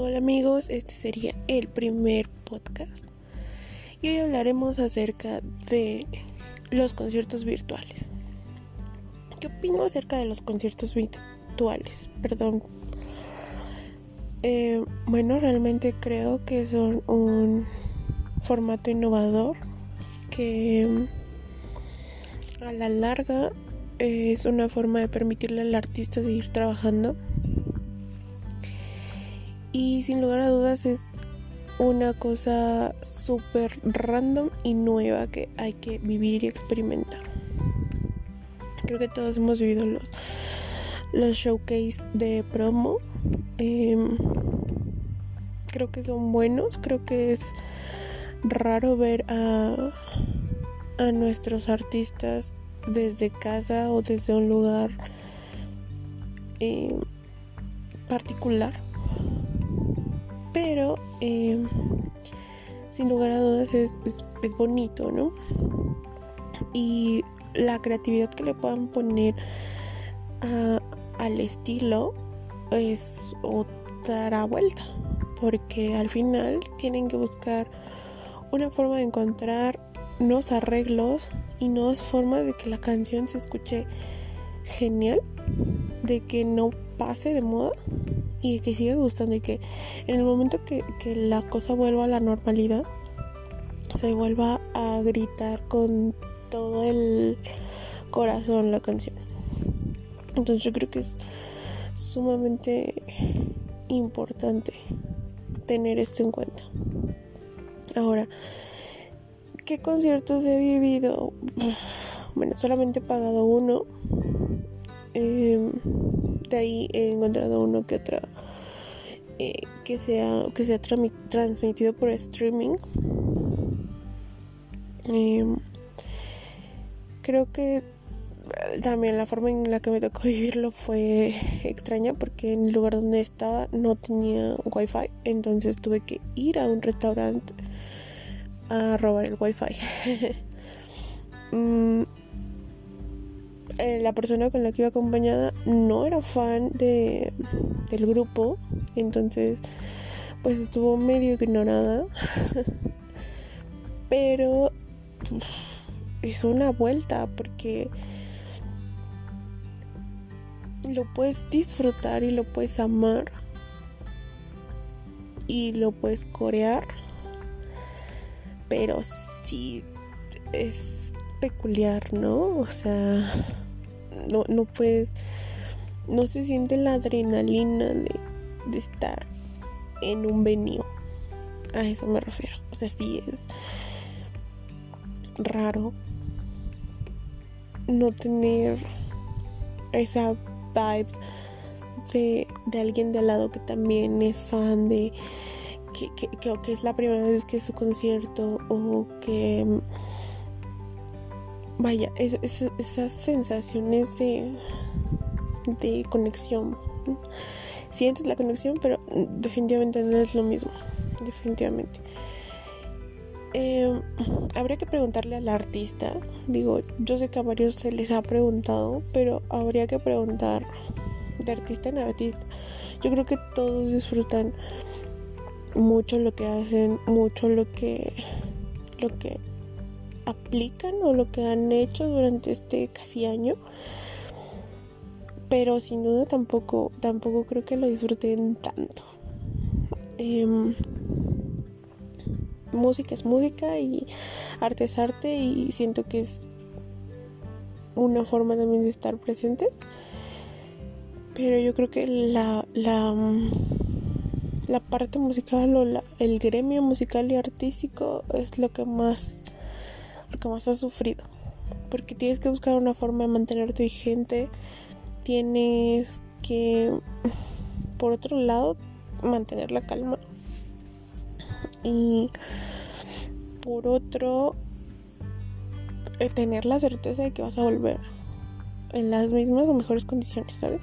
Hola amigos, este sería el primer podcast y hoy hablaremos acerca de los conciertos virtuales. ¿Qué opino acerca de los conciertos virtuales? Perdón. Eh, bueno, realmente creo que son un formato innovador que a la larga es una forma de permitirle al artista seguir trabajando y sin lugar a dudas es una cosa súper random y nueva que hay que vivir y experimentar. Creo que todos hemos vivido los, los showcase de promo. Em, creo que son buenos. Creo que es raro ver a, a nuestros artistas desde casa o desde un lugar em, particular pero eh, sin lugar a dudas es, bonito, ¿no? Y la creatividad que le puedan poner al estilo es otra vuelta, porque al final tienen que buscar una forma de encontrar nuevos arreglos y nuevas formas de que la canción se escuche genial, de que no pase de moda y que siga gustando y que en el momento que, la cosa vuelva a la normalidad se vuelva a gritar con todo el corazón la canción. Entonces yo creo que es sumamente importante tener esto en cuenta. Ahora, ¿qué conciertos he vivido? Bueno, solamente he pagado uno. Eh, de ahí he encontrado uno que otra eh, que sea que sea transmitido por streaming. Em, creo que también la forma en la que me tocó vivirlo fue extraña porque en el lugar donde estaba no tenía wifi entonces tuve que ir a un restaurante a robar el wifi. Mm, eh, la persona con la que iba acompañada no era fan de, del grupo, entonces pues estuvo medio ignorada, pero es una vuelta porque lo puedes disfrutar y lo puedes amar y lo puedes corear, pero sí es peculiar, ¿no? O sea, no, no puedes, no se siente la adrenalina de, estar en un venio. A eso me refiero. O sea, sí es raro no tener esa vibe de, de, alguien de al lado que también es fan de que, que, que, es la primera vez que es su concierto o que vaya, esas sensaciones de, de conexión. Sientes la conexión, pero definitivamente no es lo mismo. Definitivamente. Em, habría que preguntarle al artista. Digo, yo sé que a varios se les ha preguntado, pero habría que preguntar de artista en artista. Yo creo que todos disfrutan mucho lo que hacen, mucho lo que lo que aplican o lo que han hecho durante este casi año. Pero sin duda tampoco, tampoco creo que lo disfruten tanto. Em, música es música y arte es arte y siento que es una forma también de estar presentes. Pero yo creo que la, la, la parte musical o la, el gremio musical y artístico es lo que más lo que más has sufrido. Porque tienes que buscar una forma de mantenerte vigente. Tienes que, por otro lado, mantener la calma. Y por otro, eh, tener la certeza de que vas a volver en las mismas o mejores condiciones, ¿sabes?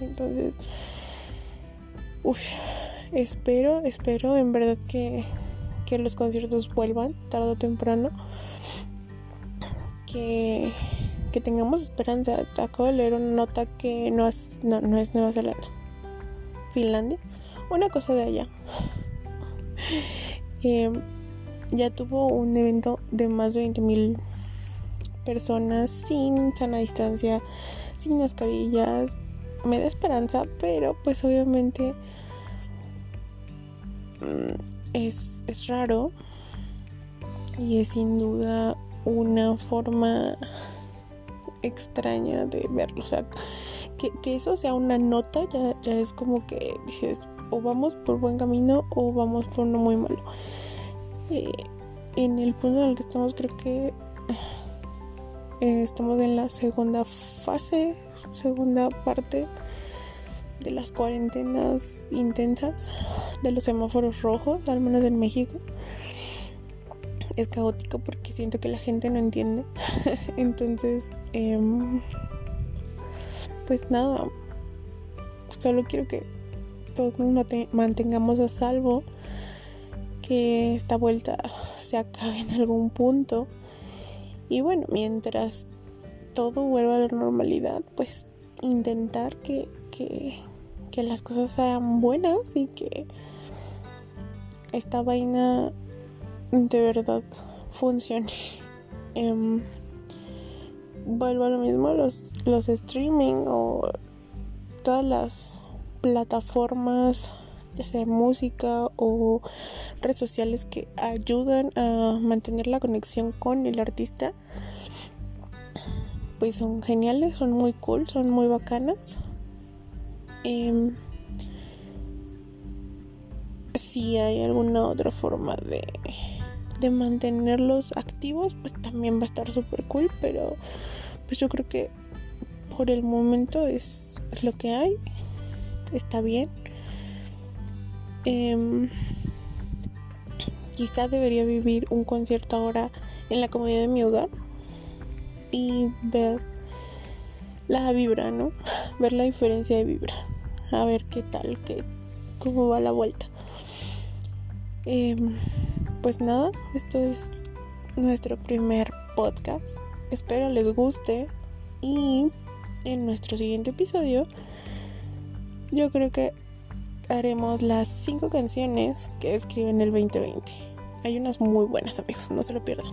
Entonces, uff, espero, espero en verdad que, que los conciertos vuelvan tarde o temprano que, tengamos esperanza. Acabo de leer una nota que no es, no, es Nueva Zelanda, Finlandia una cosa de allá. Em, ya tuvo un evento de más de 20 mil personas sin sana distancia, sin mascarillas. Me da esperanza, pero pues obviamente mm, es, es raro y es sin duda una forma extraña de verlo. O sea, que, eso sea una nota ya, ya es como que dices, o vamos por buen camino o vamos por uno muy malo. Eh, en el punto en el que estamos creo que eh, estamos en la segunda fase, segunda parte de las cuarentenas intensas, de los semáforos rojos, al menos en México. Es caótico porque siento que la gente no entiende. Entonces, em, pues nada, solo quiero que todos nos mantengamos a salvo, que esta vuelta se acabe en algún punto. Y bueno, mientras todo vuelva a la normalidad, pues intentar que, que, las cosas sean buenas y que esta vaina de verdad funcione. Em, vuelvo a lo mismo, los, los streaming o todas las plataformas, ya sea música o redes sociales que ayudan a mantener la conexión con el artista, pues son geniales, son muy cool, son muy bacanas. Em, si hay alguna otra forma de, de mantenerlos activos, pues también va a estar súper cool, pero pues yo creo que por el momento es, lo que hay, está bien. Eh, quizá debería vivir un concierto ahora en la comodidad de mi hogar y ver la vibra, ¿no? Ver la diferencia de vibra. A ver qué tal, qué, cómo va la vuelta. Em, pues nada, esto es nuestro primer podcast. Espero les guste y en nuestro siguiente episodio yo creo que haremos las 5 canciones que escriben el 2020. Hay unas muy buenas amigos, no se lo pierdan.